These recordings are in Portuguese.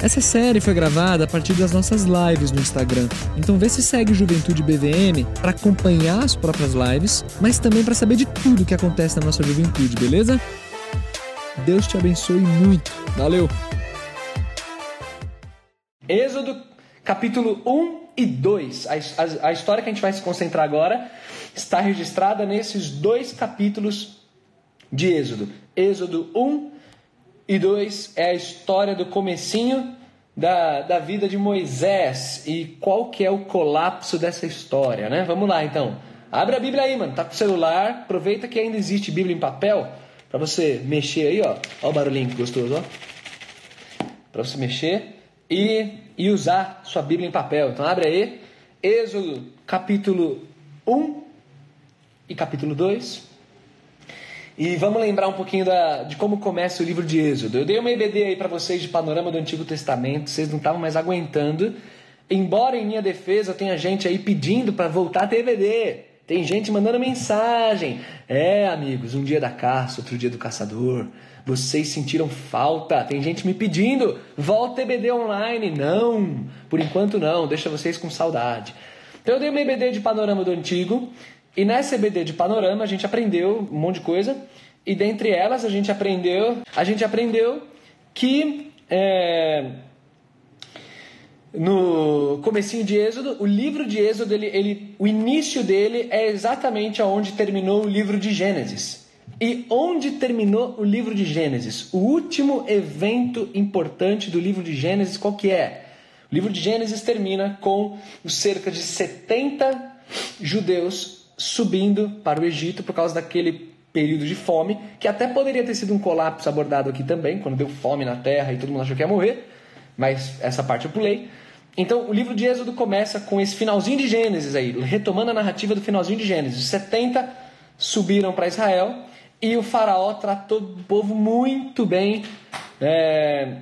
Essa série foi gravada a partir das nossas lives no Instagram. Então vê se segue Juventude BVM para acompanhar as próprias lives, mas também para saber de tudo que acontece na nossa juventude, beleza? Deus te abençoe muito. Valeu. Êxodo capítulo 1 e 2. A, a, a história que a gente vai se concentrar agora está registrada nesses dois capítulos de Êxodo. Êxodo 1 e 2 é a história do comecinho da, da vida de Moisés e qual que é o colapso dessa história, né? Vamos lá então. Abre a Bíblia aí, mano. Tá com o celular, aproveita que ainda existe Bíblia em papel para você mexer aí, ó. Ó o barulhinho que gostoso, ó. Para você mexer e, e usar sua Bíblia em papel. Então abre aí. Êxodo capítulo 1 e capítulo 2. E vamos lembrar um pouquinho da, de como começa o livro de Êxodo. Eu dei uma EBD aí para vocês de panorama do Antigo Testamento, vocês não estavam mais aguentando. Embora em minha defesa tenha gente aí pedindo para voltar a ter EBD. Tem gente mandando mensagem. É, amigos, um dia da caça, outro dia do caçador. Vocês sentiram falta. Tem gente me pedindo, volta EBD online. Não, por enquanto não, deixa vocês com saudade. Então eu dei uma EBD de panorama do Antigo e nessa EBD de panorama a gente aprendeu um monte de coisa. E dentre elas a gente aprendeu, a gente aprendeu que é, no comecinho de Êxodo, o livro de Êxodo, ele, ele, o início dele é exatamente aonde terminou o livro de Gênesis. E onde terminou o livro de Gênesis? O último evento importante do livro de Gênesis, qual que é? O livro de Gênesis termina com cerca de 70 judeus subindo para o Egito por causa daquele período de fome, que até poderia ter sido um colapso abordado aqui também, quando deu fome na terra e todo mundo achou que ia morrer, mas essa parte eu pulei. Então, o livro de Êxodo começa com esse finalzinho de Gênesis aí, retomando a narrativa do finalzinho de Gênesis. Os 70 subiram para Israel e o faraó tratou o povo muito bem, é,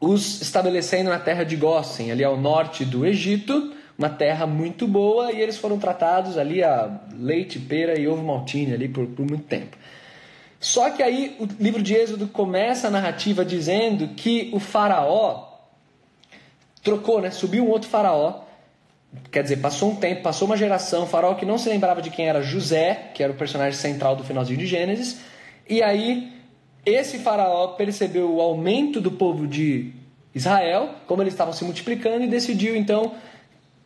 os estabelecendo na terra de Gósen, ali ao norte do Egito, uma terra muito boa e eles foram tratados ali a leite, pera e ovo maltine ali por, por muito tempo. Só que aí o livro de Êxodo começa a narrativa dizendo que o faraó trocou, né? Subiu um outro faraó. Quer dizer, passou um tempo, passou uma geração, faraó que não se lembrava de quem era José, que era o personagem central do finalzinho de Gênesis. E aí esse faraó percebeu o aumento do povo de Israel, como eles estavam se multiplicando, e decidiu então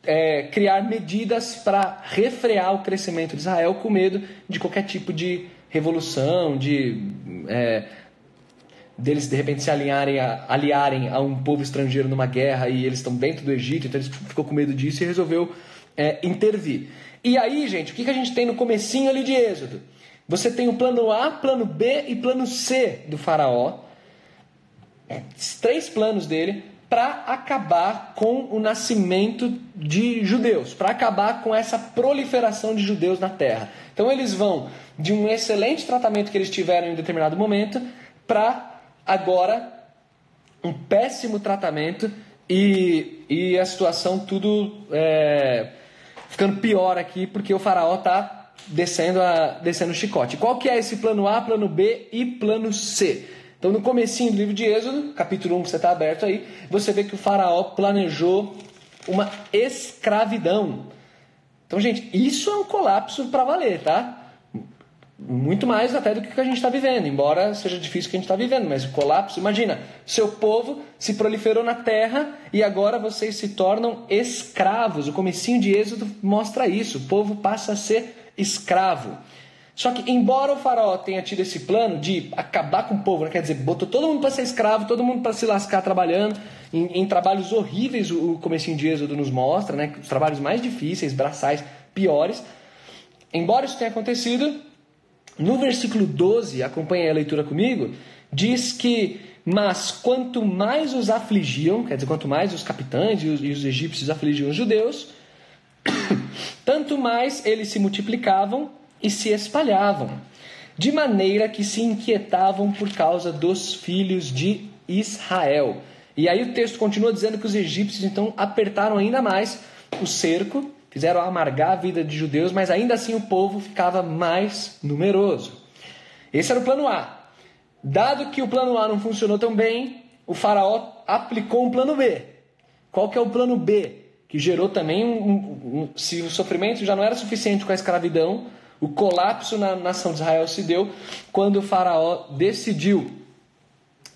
é, criar medidas para refrear o crescimento de Israel com medo de qualquer tipo de revolução, de é, deles de repente se alinharem a, aliarem a um povo estrangeiro numa guerra e eles estão dentro do Egito, então ele ficou com medo disso e resolveu é, intervir. E aí, gente, o que, que a gente tem no comecinho ali de Êxodo? Você tem o plano A, plano B e plano C do faraó. Três planos dele para acabar com o nascimento de judeus, para acabar com essa proliferação de judeus na terra. Então eles vão de um excelente tratamento que eles tiveram em determinado momento para agora um péssimo tratamento e, e a situação tudo é, ficando pior aqui porque o faraó está descendo, a, descendo o chicote. Qual que é esse plano A, plano B e plano C? Então, no comecinho do livro de Êxodo, capítulo 1, que você está aberto aí, você vê que o faraó planejou uma escravidão. Então, gente, isso é um colapso para valer, tá? Muito mais até do que a gente está vivendo, embora seja difícil o que a gente está vivendo, mas o colapso, imagina, seu povo se proliferou na terra e agora vocês se tornam escravos. O comecinho de Êxodo mostra isso, o povo passa a ser escravo. Só que, embora o faraó tenha tido esse plano de acabar com o povo, né? quer dizer, botou todo mundo para ser escravo, todo mundo para se lascar trabalhando, em, em, trabalhos horríveis, o comecinho de Êxodo nos mostra, né? os trabalhos mais difíceis, braçais, piores. Embora isso tenha acontecido, no versículo 12, acompanhe a leitura comigo, diz que, mas quanto mais os afligiam, quer dizer, quanto mais os capitães e os, e os egípcios afligiam os judeus, Tanto mais eles se multiplicavam e se espalhavam, de maneira que se inquietavam por causa dos filhos de Israel. E aí o texto continua dizendo que os egípcios então apertaram ainda mais o cerco, fizeram amargar a vida de judeus, mas ainda assim o povo ficava mais numeroso. Esse era o plano A. Dado que o plano A não funcionou tão bem, o faraó aplicou um plano B. Qual que é o plano B? Que gerou também um, um, um se o sofrimento já não era suficiente com a escravidão, o colapso na nação de Israel se deu quando o faraó decidiu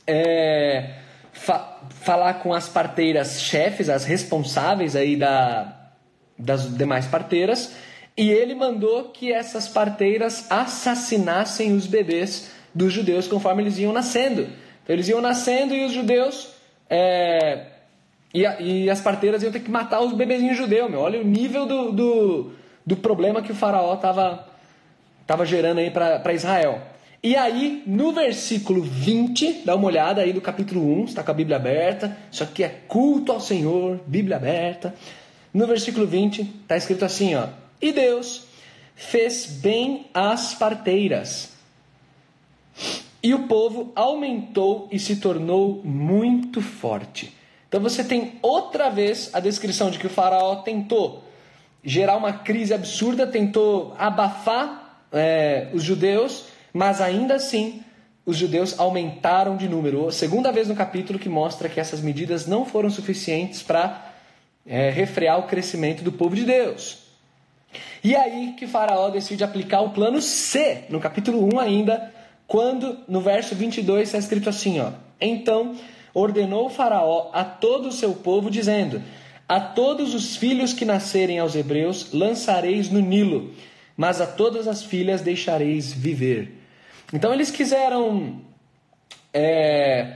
é, fa falar com as parteiras chefes, as responsáveis aí da, das demais parteiras, e ele mandou que essas parteiras assassinassem os bebês dos judeus conforme eles iam nascendo. Então eles iam nascendo e os judeus é, e, a, e, as parteiras iam ter que matar os bebezinhos judeus, meu. Olha o nível do, do, do problema que o faraó estava tava gerando aí para Israel. E aí, no versículo 20, dá uma olhada aí do capítulo 1, está com a Bíblia aberta. Isso aqui é culto ao Senhor, Bíblia aberta. No versículo 20, está escrito assim: ó, E Deus fez bem as parteiras. E o povo aumentou e se tornou muito forte. Então você tem outra vez a descrição de que o faraó tentou gerar uma crise absurda, tentou abafar é, os judeus mas ainda assim, os judeus aumentaram de número. Segunda vez no capítulo que mostra que essas medidas não foram suficientes para é, refrear o crescimento do povo de Deus. E aí que Faraó decide aplicar o plano C, no capítulo 1 ainda, quando no verso 22 está escrito assim: ó, Então ordenou Faraó a todo o seu povo, dizendo: A todos os filhos que nascerem aos hebreus lançareis no Nilo, mas a todas as filhas deixareis viver. Então eles quiseram é,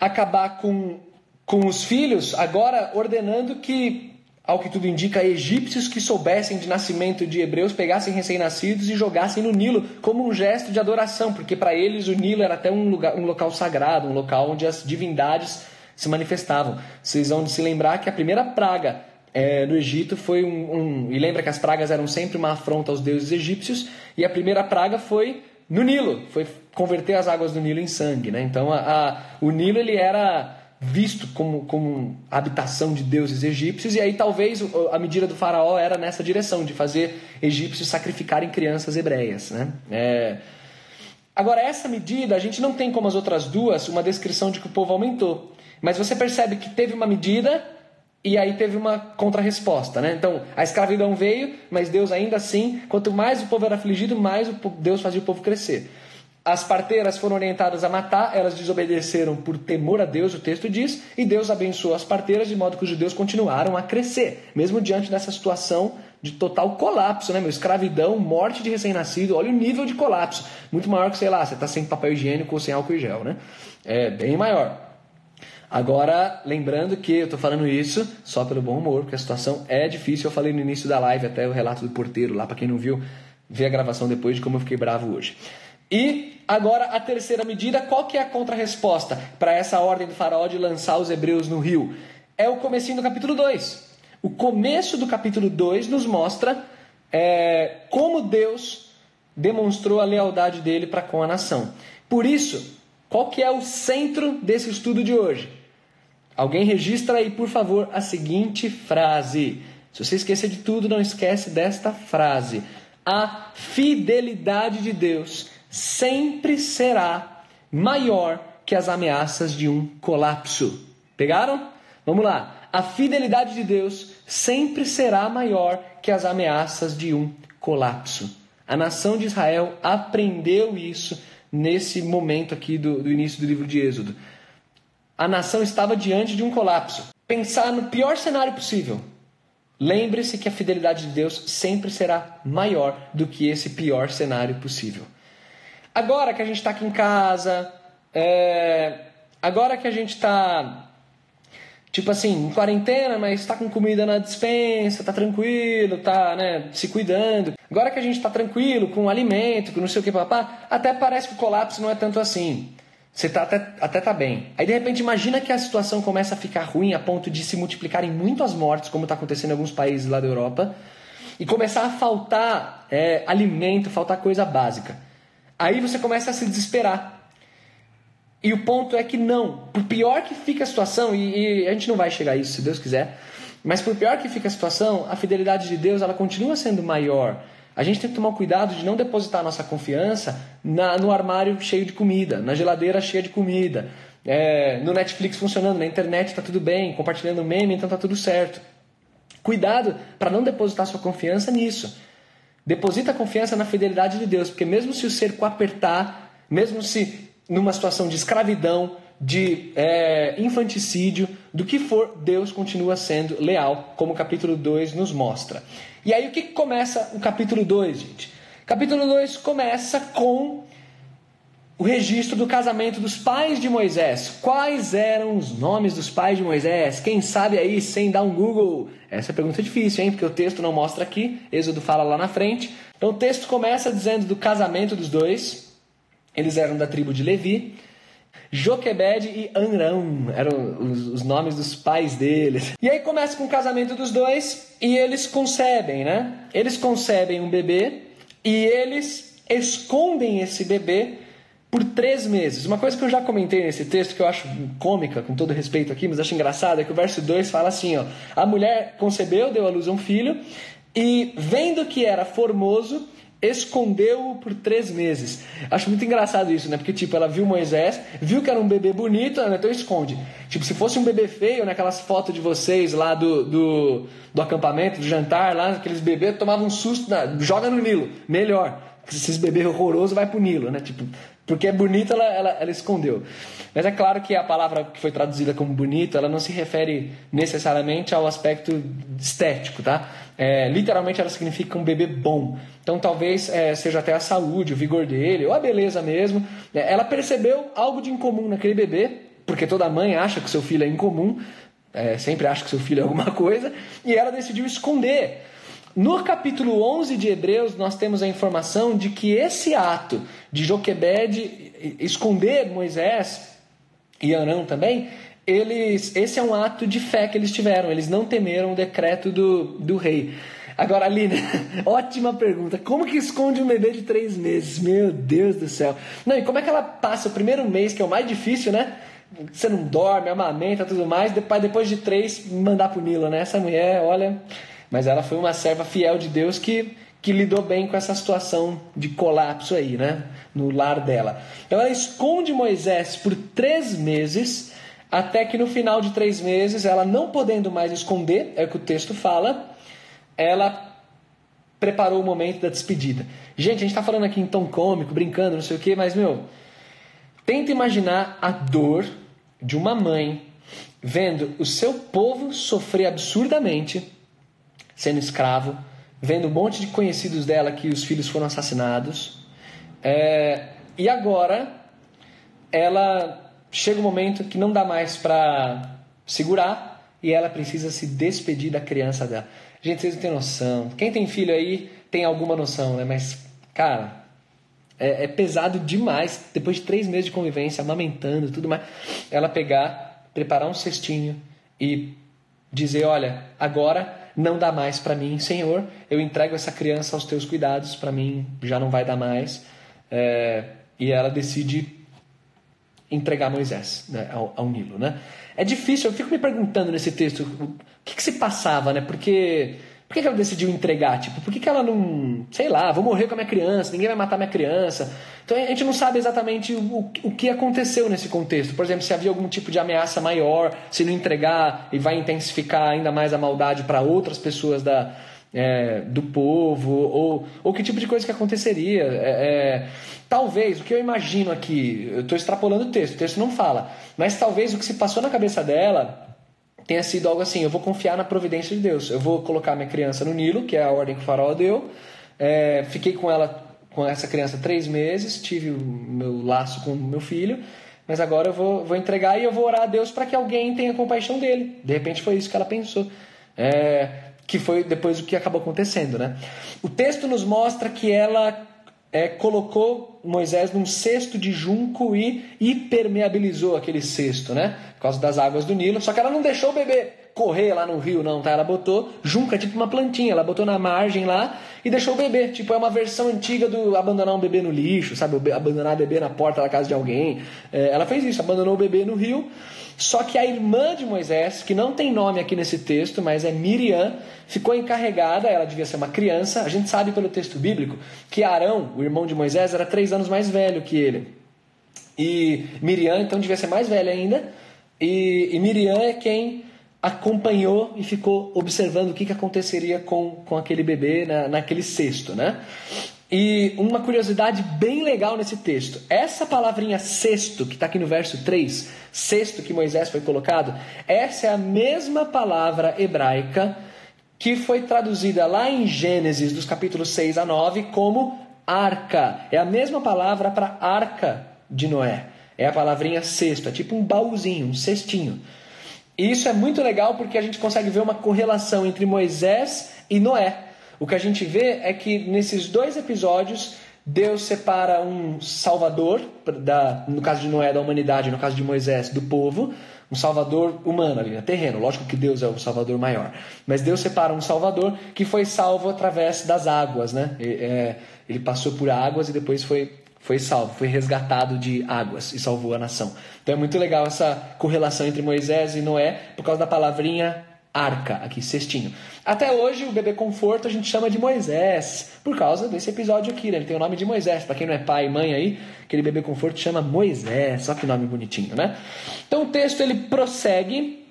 acabar com, com os filhos, agora ordenando que, ao que tudo indica, egípcios que soubessem de nascimento de hebreus pegassem recém-nascidos e jogassem no Nilo como um gesto de adoração, porque para eles o Nilo era até um, lugar, um local sagrado, um local onde as divindades se manifestavam. Vocês vão se lembrar que a primeira praga é, no Egito foi um, um, E lembra que as pragas eram sempre uma afronta aos deuses egípcios, e a primeira praga foi no Nilo, foi converter as águas do Nilo em sangue. Né? Então a, a, o Nilo ele era visto como, como habitação de deuses egípcios, e aí talvez a medida do faraó era nessa direção, de fazer egípcios sacrificarem crianças hebreias. Né? É... Agora, essa medida, a gente não tem como as outras duas uma descrição de que o povo aumentou. Mas você percebe que teve uma medida e aí teve uma contrarresposta, né? Então, a escravidão veio, mas Deus ainda assim, quanto mais o povo era afligido, mais Deus fazia o povo crescer. As parteiras foram orientadas a matar, elas desobedeceram por temor a Deus, o texto diz, e Deus abençoou as parteiras de modo que os judeus continuaram a crescer, mesmo diante dessa situação de total colapso, né, meu? Escravidão, morte de recém-nascido, olha o nível de colapso. Muito maior que, sei lá, você está sem papel higiênico ou sem álcool e gel, né? É bem maior. Agora, lembrando que eu estou falando isso só pelo bom humor, porque a situação é difícil. Eu falei no início da live até o relato do porteiro lá, para quem não viu, vê a gravação depois de como eu fiquei bravo hoje. E agora a terceira medida, qual que é a contrarresposta para essa ordem do faraó de lançar os hebreus no rio? É o comecinho do capítulo 2. O começo do capítulo 2 nos mostra é, como Deus demonstrou a lealdade dele para com a nação. Por isso, qual que é o centro desse estudo de hoje? Alguém registra aí, por favor, a seguinte frase. Se você esquecer de tudo, não esquece desta frase. A fidelidade de Deus sempre será maior que as ameaças de um colapso. Pegaram? Vamos lá. A fidelidade de Deus sempre será maior que as ameaças de um colapso. A nação de Israel aprendeu isso nesse momento aqui do, do início do livro de Êxodo a nação estava diante de um colapso. Pensar no pior cenário possível. Lembre-se que a fidelidade de Deus sempre será maior do que esse pior cenário possível. Agora que a gente está aqui em casa, é... agora que a gente está tipo assim, em quarentena, mas está com comida na dispensa, tá tranquilo, tá, né, se cuidando. Agora que a gente está tranquilo, com alimento, com não sei o que, papá, até parece que o colapso não é tanto assim. Você tá até, até tá bem. Aí de repente imagina que a situação começa a ficar ruim a ponto de se multiplicarem muito as mortes, como está acontecendo em alguns países lá da Europa, e começar a faltar é, alimento, faltar coisa básica. Aí você começa a se desesperar. E o ponto é que não. Por pior que fica a situação, e, e a gente não vai chegar a isso se Deus quiser, mas por pior que fica a situação, a fidelidade de Deus ela continua sendo maior. A gente tem que tomar cuidado de não depositar nossa confiança na, no armário cheio de comida, na geladeira cheia de comida, é, no Netflix funcionando, na internet está tudo bem, compartilhando meme, então está tudo certo. Cuidado para não depositar sua confiança nisso. Deposita a confiança na fidelidade de Deus, porque mesmo se o cerco apertar, mesmo se numa situação de escravidão, de é, infanticídio, do que for, Deus continua sendo leal, como o capítulo 2 nos mostra. E aí o que começa o capítulo 2, gente? Capítulo 2 começa com o registro do casamento dos pais de Moisés. Quais eram os nomes dos pais de Moisés? Quem sabe aí sem dar um Google? Essa é pergunta difícil, hein? Porque o texto não mostra aqui, Êxodo fala lá na frente. Então o texto começa dizendo do casamento dos dois. Eles eram da tribo de Levi. Joquebed e Anrão eram os, os, nomes dos pais deles. E aí começa com o casamento dos dois e eles concebem, né? Eles concebem um bebê e eles escondem esse bebê por três meses. Uma coisa que eu já comentei nesse texto que eu acho cômica, com todo respeito aqui, mas acho engraçado, é que o verso 2 fala assim: ó, a mulher concebeu, deu à luz um filho e vendo que era formoso escondeu-o por três meses. Acho muito engraçado isso, né? Porque, tipo, ela viu Moisés, viu que era um bebê bonito, né? então esconde. Tipo, se fosse um bebê feio, naquelas fotos de vocês lá do, do, do acampamento, do jantar, lá, aqueles bebês tomavam um susto, joga no Nilo, melhor. Esses bebês horrorosos vai pro Nilo, né? Tipo, porque é bonito, ela, ela, ela escondeu. Mas é claro que a palavra que foi traduzida como bonito, ela não se refere necessariamente ao aspecto estético, tá? É, literalmente ela significa um bebê bom. Então talvez é, seja até a saúde, o vigor dele, ou a beleza mesmo. É, ela percebeu algo de incomum naquele bebê, porque toda mãe acha que seu filho é incomum, é, sempre acha que seu filho é alguma coisa, e ela decidiu esconder. No capítulo 11 de Hebreus, nós temos a informação de que esse ato de Joquebed esconder Moisés e Arão também, eles, esse é um ato de fé que eles tiveram, eles não temeram o decreto do, do rei. Agora, Aline, ótima pergunta. Como que esconde um bebê de três meses? Meu Deus do céu. Não, e como é que ela passa o primeiro mês, que é o mais difícil, né? Você não dorme, amamenta, tudo mais. Depois, depois de três, mandar pro Nilo, né? Essa mulher, olha, mas ela foi uma serva fiel de Deus que, que lidou bem com essa situação de colapso aí, né? No lar dela. Então ela esconde Moisés por três meses, até que no final de três meses, ela não podendo mais esconder, é o que o texto fala, ela preparou o momento da despedida. Gente, a gente está falando aqui em tom cômico, brincando, não sei o quê, mas, meu, tenta imaginar a dor de uma mãe vendo o seu povo sofrer absurdamente sendo escravo, vendo um monte de conhecidos dela que os filhos foram assassinados. É, e agora ela chega um momento que não dá mais para segurar e ela precisa se despedir da criança dela. Gente, vocês não têm noção. Quem tem filho aí tem alguma noção, né? Mas, cara, é, é pesado demais. Depois de três meses de convivência, amamentando tudo mais, ela pegar, preparar um cestinho e dizer: Olha, agora não dá mais para mim, Senhor, eu entrego essa criança aos teus cuidados, para mim já não vai dar mais. É, e ela decide entregar Moisés né, ao, ao, Nilo. Né? É difícil, eu fico me perguntando nesse texto o que, que se passava, né? Porque por que, ela decidiu entregar? Tipo, por que, que ela não. Sei lá, vou morrer com a minha criança, ninguém vai matar minha criança. Então a gente não sabe exatamente o, o que aconteceu nesse contexto. Por exemplo, se havia algum tipo de ameaça maior, se não entregar e vai intensificar ainda mais a maldade para outras pessoas da, é, do povo, ou, ou que tipo de coisa que aconteceria. É, é, talvez, o que eu imagino aqui, eu estou extrapolando o texto, o texto não fala, mas talvez o que se passou na cabeça dela tenha sido algo assim: eu vou confiar na providência de Deus. Eu vou colocar minha criança no Nilo, que é a ordem que o faraó deu. É, fiquei com ela, com essa criança três meses, tive o meu laço com o meu filho. Mas agora eu vou, vou entregar e eu vou orar a Deus para que alguém tenha compaixão dele. De repente foi isso que ela pensou. É, que foi depois o que acabou acontecendo, né? O texto nos mostra que ela é, colocou Moisés num cesto de junco e hipermeabilizou aquele cesto, né? Por causa das águas do Nilo. Só que ela não deixou bebê correr lá no rio, não, tá? Ela botou junco, é tipo uma plantinha, ela botou na margem lá e deixou o bebê. Tipo, é uma versão antiga do abandonar um bebê no lixo, sabe? Abandonar o bebê na porta da casa de alguém. É, ela fez isso, abandonou o bebê no rio. Só que a irmã de Moisés, que não tem nome aqui nesse texto, mas é Miriam, ficou encarregada, ela devia ser uma criança. A gente sabe pelo texto bíblico que Arão, o irmão de Moisés, era três anos mais velho que ele. E Miriam, então, devia ser mais velha ainda. E, e Miriam é quem acompanhou e ficou observando o que, que aconteceria com, com aquele bebê na, naquele cesto, né? E uma curiosidade bem legal nesse texto: essa palavrinha cesto, que está aqui no verso 3, cesto que Moisés foi colocado, essa é a mesma palavra hebraica que foi traduzida lá em Gênesis, dos capítulos 6 a 9, como arca. É a mesma palavra para arca de Noé. É a palavrinha cesto, é tipo um baúzinho, um cestinho. E isso é muito legal porque a gente consegue ver uma correlação entre Moisés e Noé. O que a gente vê é que nesses dois episódios Deus separa um salvador, da, no caso de Noé, da humanidade, no caso de Moisés, do povo, um salvador humano ali, né? terreno. Lógico que Deus é o salvador maior. Mas Deus separa um salvador que foi salvo através das águas. Né? É, ele passou por águas e depois foi, foi salvo, foi resgatado de águas e salvou a nação. Então é muito legal essa correlação entre Moisés e Noé por causa da palavrinha arca, aqui, cestinho. Até hoje, o bebê conforto a gente chama de Moisés, por causa desse episódio aqui, né? Ele tem o nome de Moisés. Para quem não é pai e mãe aí, aquele bebê conforto chama Moisés. Só que nome bonitinho, né? Então o texto ele prossegue.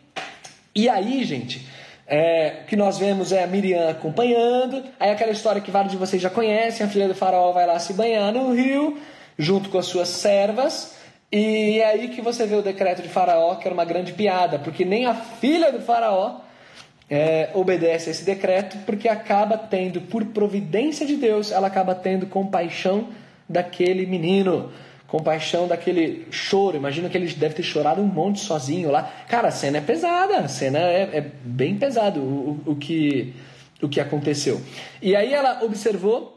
E aí, gente, é, o que nós vemos é a Miriam acompanhando. Aí aquela história que vários de vocês já conhecem: a filha do faraó vai lá se banhar no rio, junto com as suas servas. E é aí que você vê o decreto de Faraó, que era uma grande piada, porque nem a filha do Faraó é, obedece a esse decreto porque acaba tendo, por providência de Deus, ela acaba tendo compaixão daquele menino, compaixão daquele choro. Imagina que ele deve ter chorado um monte sozinho lá. Cara, a cena é pesada, a cena é, é bem pesado o, o, o, que, o que aconteceu. E aí ela observou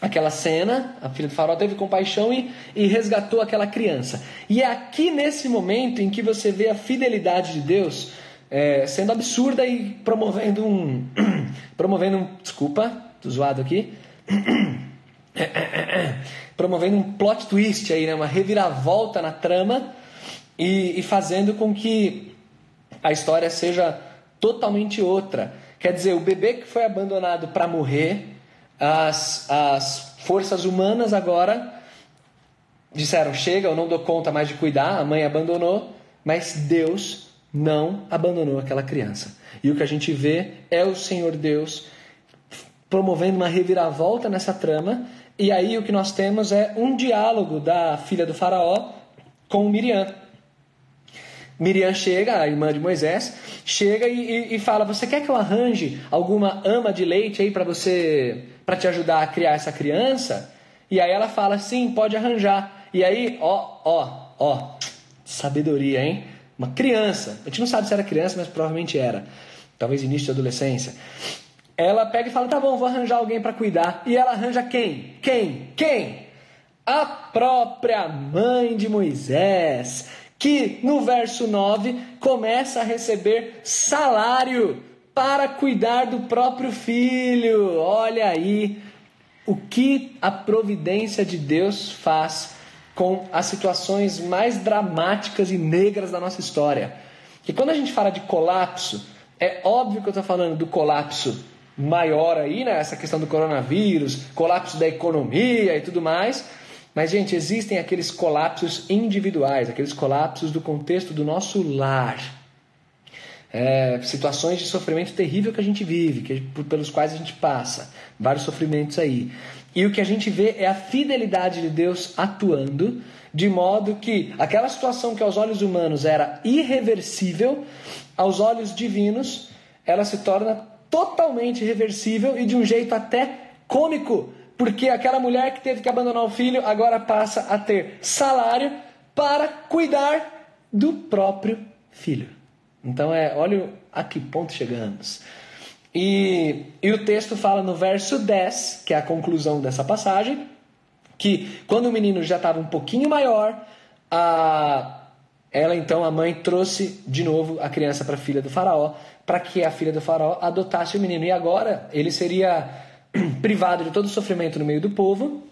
aquela cena, a filha do farol teve compaixão e, e resgatou aquela criança. E é aqui nesse momento em que você vê a fidelidade de Deus é, sendo absurda e promovendo um. promovendo um. Desculpa, tô zoado aqui. promovendo um plot twist aí, né? uma reviravolta na trama e, e fazendo com que a história seja totalmente outra. Quer dizer, o bebê que foi abandonado para morrer, as, as forças humanas agora disseram: chega, eu não dou conta mais de cuidar, a mãe abandonou, mas Deus não abandonou aquela criança. E o que a gente vê é o Senhor Deus promovendo uma reviravolta nessa trama. E aí o que nós temos é um diálogo da filha do faraó com Miriam. Miriam chega, a irmã de Moisés, chega e, e, e fala: Você quer que eu arranje alguma ama de leite aí para você, para te ajudar a criar essa criança? E aí ela fala: Sim, pode arranjar. E aí, ó, ó, ó, sabedoria, hein? Uma criança, a gente não sabe se era criança, mas provavelmente era, talvez início de adolescência. Ela pega e fala: tá bom, vou arranjar alguém para cuidar. E ela arranja quem? Quem? Quem? A própria mãe de Moisés, que no verso 9 começa a receber salário para cuidar do próprio filho. Olha aí o que a providência de Deus faz com as situações mais dramáticas e negras da nossa história. Que quando a gente fala de colapso, é óbvio que eu estou falando do colapso maior aí, né? Essa questão do coronavírus, colapso da economia e tudo mais. Mas, gente, existem aqueles colapsos individuais, aqueles colapsos do contexto do nosso lar. É, situações de sofrimento terrível que a gente vive, que, pelos quais a gente passa. Vários sofrimentos aí. E o que a gente vê é a fidelidade de Deus atuando, de modo que aquela situação que aos olhos humanos era irreversível, aos olhos divinos, ela se torna totalmente reversível e de um jeito até cômico, porque aquela mulher que teve que abandonar o filho agora passa a ter salário para cuidar do próprio filho. Então é, olha a que ponto chegamos. E, e o texto fala no verso 10, que é a conclusão dessa passagem, que quando o menino já estava um pouquinho maior, a ela então, a mãe, trouxe de novo a criança para a filha do faraó, para que a filha do faraó adotasse o menino. E agora ele seria privado de todo o sofrimento no meio do povo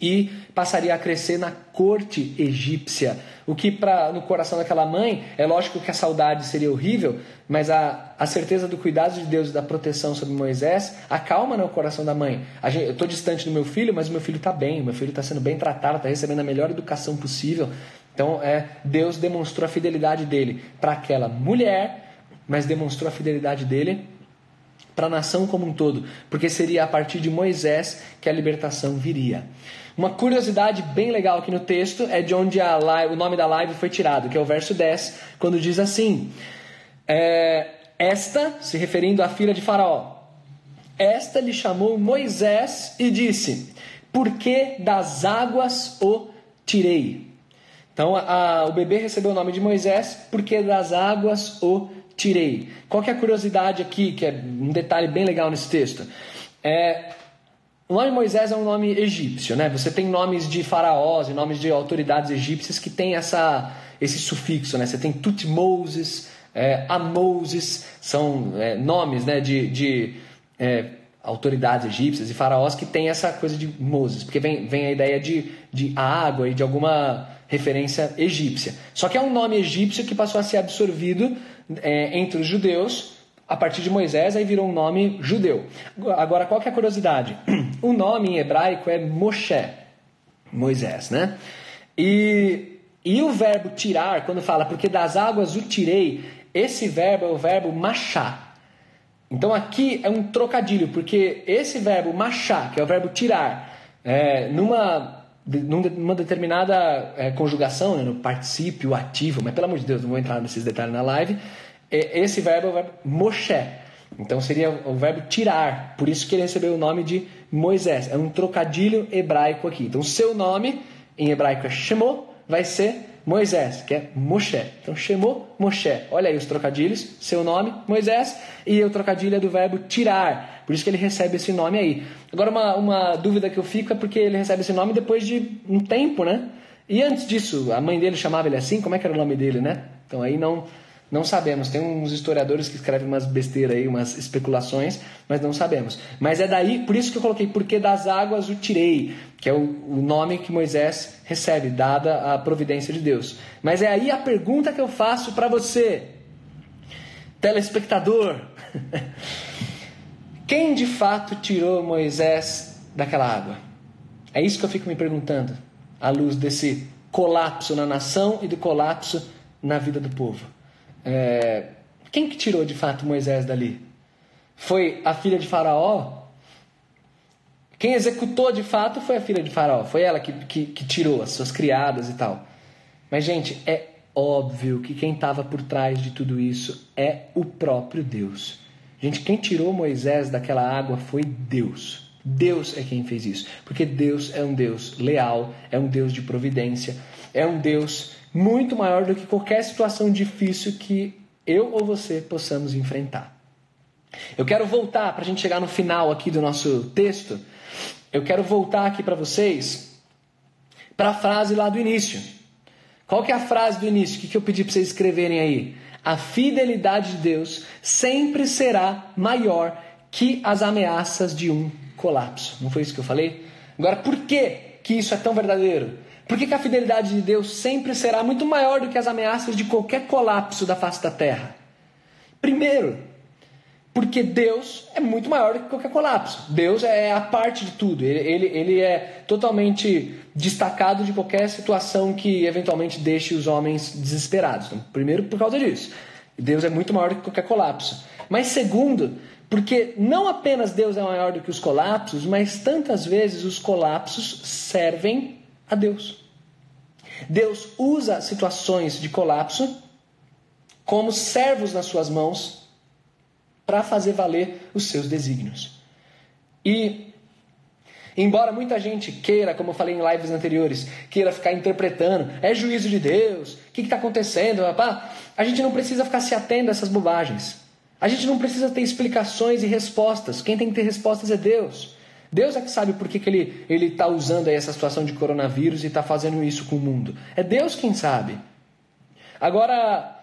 e passaria a crescer na corte egípcia. O que pra, no coração daquela mãe, é lógico que a saudade seria horrível, mas a, a certeza do cuidado de Deus e da proteção sobre Moisés acalma no coração da mãe. Gente, eu estou distante do meu filho, mas meu filho está bem, meu filho está sendo bem tratado, está recebendo a melhor educação possível. Então, é, Deus demonstrou a fidelidade dele para aquela mulher, mas demonstrou a fidelidade dele para a nação como um todo, porque seria a partir de Moisés que a libertação viria. Uma curiosidade bem legal aqui no texto é de onde live, o nome da live foi tirado, que é o verso 10, quando diz assim: é, Esta, se referindo à filha de Faraó, esta lhe chamou Moisés e disse: Por que das águas o tirei? Então a, o bebê recebeu o nome de Moisés porque das águas o tirei. Qual que é a curiosidade aqui, que é um detalhe bem legal nesse texto? É, o nome Moisés é um nome egípcio, né? Você tem nomes de faraós e nomes de autoridades egípcias que têm essa, esse sufixo, né? Você tem Tutmoses, é, Amoses, são é, nomes né, de, de é, autoridades egípcias e faraós que têm essa coisa de Moses, porque vem, vem a ideia de, de água e de alguma referência egípcia. Só que é um nome egípcio que passou a ser absorvido é, entre os judeus a partir de Moisés, aí virou um nome judeu. Agora, qual que é a curiosidade? O nome em hebraico é Moshe, Moisés, né? E, e o verbo tirar, quando fala, porque das águas o tirei, esse verbo é o verbo machá. Então aqui é um trocadilho, porque esse verbo machá, que é o verbo tirar, é, numa numa determinada é, conjugação, né, no particípio ativo, mas pelo amor de Deus, não vou entrar nesses detalhes na live, é, esse verbo é o verbo Moshe. Então seria o verbo tirar, por isso que ele recebeu o nome de Moisés. É um trocadilho hebraico aqui. Então seu nome em hebraico é Shemo, vai ser Moisés, que é Moshe. Então Shemo, Moshe. Olha aí os trocadilhos, seu nome, Moisés, e o trocadilho é do verbo tirar. Por isso que ele recebe esse nome aí. Agora, uma, uma dúvida que eu fico é porque ele recebe esse nome depois de um tempo, né? E antes disso, a mãe dele chamava ele assim? Como é que era o nome dele, né? Então aí não, não sabemos. Tem uns historiadores que escrevem umas besteiras aí, umas especulações, mas não sabemos. Mas é daí, por isso que eu coloquei, porque das águas o tirei, que é o, o nome que Moisés recebe, dada a providência de Deus. Mas é aí a pergunta que eu faço para você, telespectador. Quem de fato tirou Moisés daquela água? É isso que eu fico me perguntando, à luz desse colapso na nação e do colapso na vida do povo. É... Quem que tirou de fato Moisés dali? Foi a filha de Faraó? Quem executou de fato foi a filha de Faraó. Foi ela que, que, que tirou as suas criadas e tal. Mas, gente, é óbvio que quem estava por trás de tudo isso é o próprio Deus. Gente, quem tirou Moisés daquela água foi Deus. Deus é quem fez isso. Porque Deus é um Deus leal, é um Deus de providência, é um Deus muito maior do que qualquer situação difícil que eu ou você possamos enfrentar. Eu quero voltar para a gente chegar no final aqui do nosso texto. Eu quero voltar aqui para vocês para a frase lá do início. Qual que é a frase do início? O que, que eu pedi para vocês escreverem aí? a fidelidade de Deus sempre será maior que as ameaças de um colapso. Não foi isso que eu falei? Agora, por que, que isso é tão verdadeiro? Por que, que a fidelidade de Deus sempre será muito maior do que as ameaças de qualquer colapso da face da terra? Primeiro, porque Deus é muito maior do que qualquer colapso. Deus é a parte de tudo. Ele, ele, ele é totalmente destacado de qualquer situação que eventualmente deixe os homens desesperados. Então, primeiro, por causa disso. Deus é muito maior do que qualquer colapso. Mas segundo, porque não apenas Deus é maior do que os colapsos, mas tantas vezes os colapsos servem a Deus. Deus usa situações de colapso como servos nas suas mãos para fazer valer os seus desígnios. E embora muita gente queira, como eu falei em lives anteriores, queira ficar interpretando, é juízo de Deus, o que está acontecendo, rapá, a gente não precisa ficar se atendo a essas bobagens. A gente não precisa ter explicações e respostas. Quem tem que ter respostas é Deus. Deus é que sabe por que, que ele ele está usando aí essa situação de coronavírus e está fazendo isso com o mundo. É Deus quem sabe. Agora,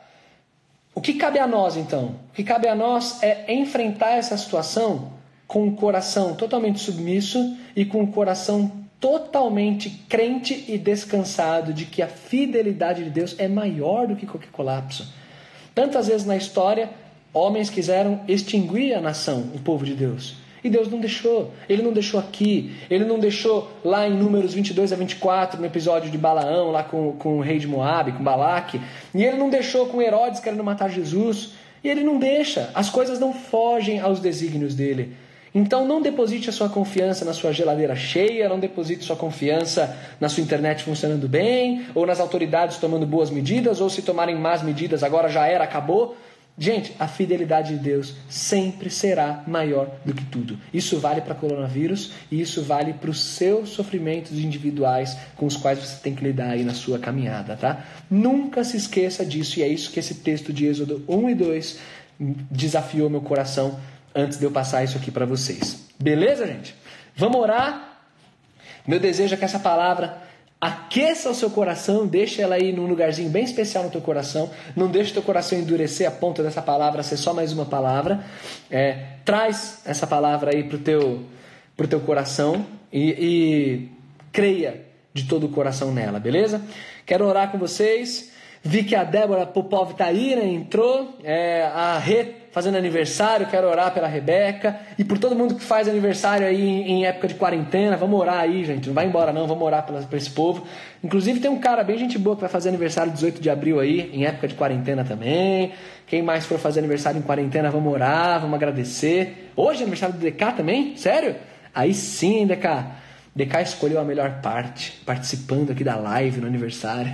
o que cabe a nós então? O que cabe a nós é enfrentar essa situação com o coração totalmente submisso e com o coração totalmente crente e descansado de que a fidelidade de Deus é maior do que qualquer colapso. Tantas vezes na história, homens quiseram extinguir a nação, o povo de Deus. E Deus não deixou. Ele não deixou aqui. Ele não deixou lá em Números 22 a 24, no episódio de Balaão, lá com, com o rei de Moab, com Balaque. E ele não deixou com Herodes querendo matar Jesus. E ele não deixa. As coisas não fogem aos desígnios dele. Então não deposite a sua confiança na sua geladeira cheia, não deposite sua confiança na sua internet funcionando bem, ou nas autoridades tomando boas medidas, ou se tomarem más medidas, agora já era, acabou. Gente, a fidelidade de Deus sempre será maior do que tudo. Isso vale para coronavírus e isso vale para os seus sofrimentos individuais com os quais você tem que lidar aí na sua caminhada, tá? Nunca se esqueça disso e é isso que esse texto de Êxodo 1 e 2 desafiou meu coração antes de eu passar isso aqui para vocês. Beleza, gente? Vamos orar? Meu desejo é que essa palavra Aqueça o seu coração, deixa ela aí num lugarzinho bem especial no teu coração. Não deixe o teu coração endurecer a ponta dessa palavra ser só mais uma palavra. É, traz essa palavra aí pro teu, pro teu coração e, e creia de todo o coração nela, beleza? Quero orar com vocês. Vi que a Débora Popov tá aí, né? Entrou. É, a Rê fazendo aniversário, quero orar pela Rebeca e por todo mundo que faz aniversário aí em, época de quarentena. Vamos orar aí, gente. Não vai embora não, vamos orar para esse povo. Inclusive tem um cara bem gente boa que vai fazer aniversário 18 de abril aí, em época de quarentena também. Quem mais for fazer aniversário em quarentena, vamos orar, vamos agradecer. Hoje é aniversário do DK também? Sério? Aí sim, DK. DK escolheu a melhor parte, participando aqui da live no aniversário.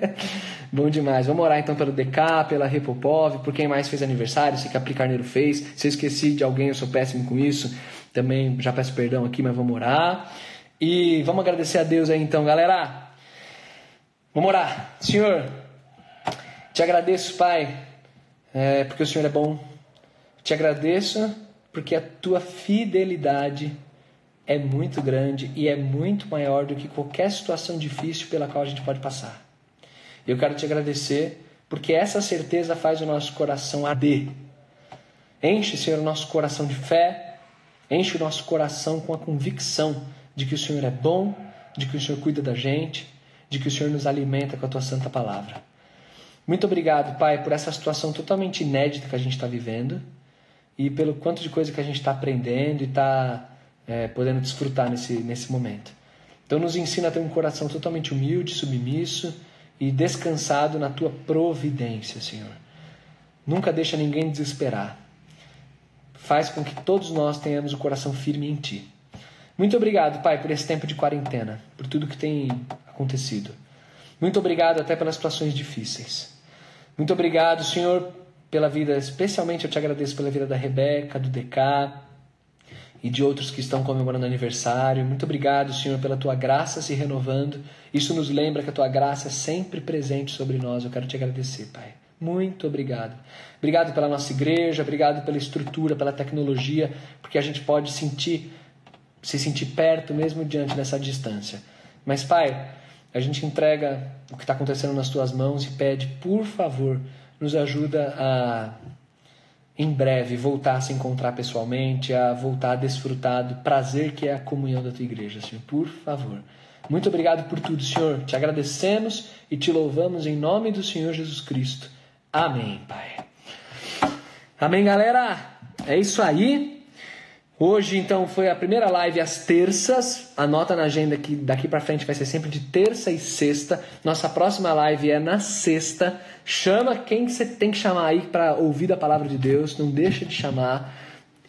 Bom demais. Vamos orar então pelo DK, pela Repopov, por quem mais fez aniversário, se Capri Carneiro fez. Se eu esqueci de alguém, eu sou péssimo com isso. Também já peço perdão aqui, mas vamos orar. E vamos agradecer a Deus aí então, galera. Vamos orar. Senhor, te agradeço, Pai, é, porque o Senhor é bom. Te agradeço porque a tua fidelidade é muito grande e é muito maior do que qualquer situação difícil pela qual a gente pode passar. Eu quero te agradecer porque essa certeza faz o nosso coração arder. Enche, Senhor, o nosso coração de fé, enche o nosso coração com a convicção de que o Senhor é bom, de que o Senhor cuida da gente, de que o Senhor nos alimenta com a tua santa palavra. Muito obrigado, Pai, por essa situação totalmente inédita que a gente está vivendo e pelo quanto de coisa que a gente está aprendendo e está é, podendo desfrutar nesse, nesse momento. Então, nos ensina a ter um coração totalmente humilde, submisso e descansado na tua providência, Senhor. Nunca deixa ninguém desesperar. Faz com que todos nós tenhamos o coração firme em Ti. Muito obrigado, Pai, por esse tempo de quarentena, por tudo que tem acontecido. Muito obrigado até pelas situações difíceis. Muito obrigado, Senhor, pela vida, especialmente eu te agradeço pela vida da Rebeca, do DK, e de outros que estão comemorando aniversário. Muito obrigado, Senhor, pela tua graça se renovando. Isso nos lembra que a tua graça é sempre presente sobre nós. Eu quero te agradecer, Pai. Muito obrigado. Obrigado pela nossa igreja, obrigado pela estrutura, pela tecnologia, porque a gente pode sentir, se sentir perto mesmo diante dessa distância. Mas, Pai, a gente entrega o que está acontecendo nas tuas mãos e pede, por favor, nos ajuda a em breve voltar a se encontrar pessoalmente, a voltar a desfrutar do prazer que é a comunhão da tua igreja, Senhor. Por favor. Muito obrigado por tudo, Senhor. Te agradecemos e te louvamos em nome do Senhor Jesus Cristo. Amém, Pai. Amém, galera. É isso aí. Hoje, então, foi a primeira live às terças. Anota na agenda que daqui para frente vai ser sempre de terça e sexta. Nossa próxima live é na sexta. Chama quem você tem que chamar aí para ouvir a palavra de Deus. Não deixa de chamar.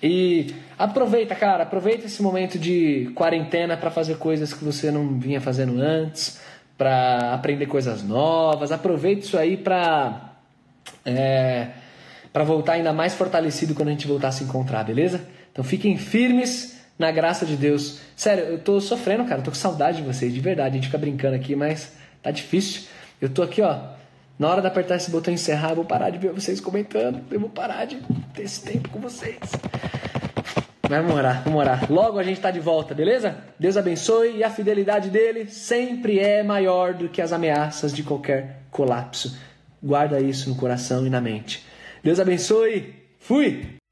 E aproveita, cara, aproveita esse momento de quarentena para fazer coisas que você não vinha fazendo antes, para aprender coisas novas. Aproveita isso aí para é, para voltar ainda mais fortalecido quando a gente voltar a se encontrar, beleza? Então fiquem firmes na graça de Deus. Sério, eu tô sofrendo, cara. Eu tô com saudade de vocês, de verdade. A gente fica brincando aqui, mas tá difícil. Eu tô aqui, ó. Na hora de apertar esse botão encerrar, eu vou parar de ver vocês comentando. Eu vou parar de ter esse tempo com vocês. Vamos orar, vamos orar. Logo a gente está de volta, beleza? Deus abençoe e a fidelidade dele sempre é maior do que as ameaças de qualquer colapso. Guarda isso no coração e na mente. Deus abençoe. Fui!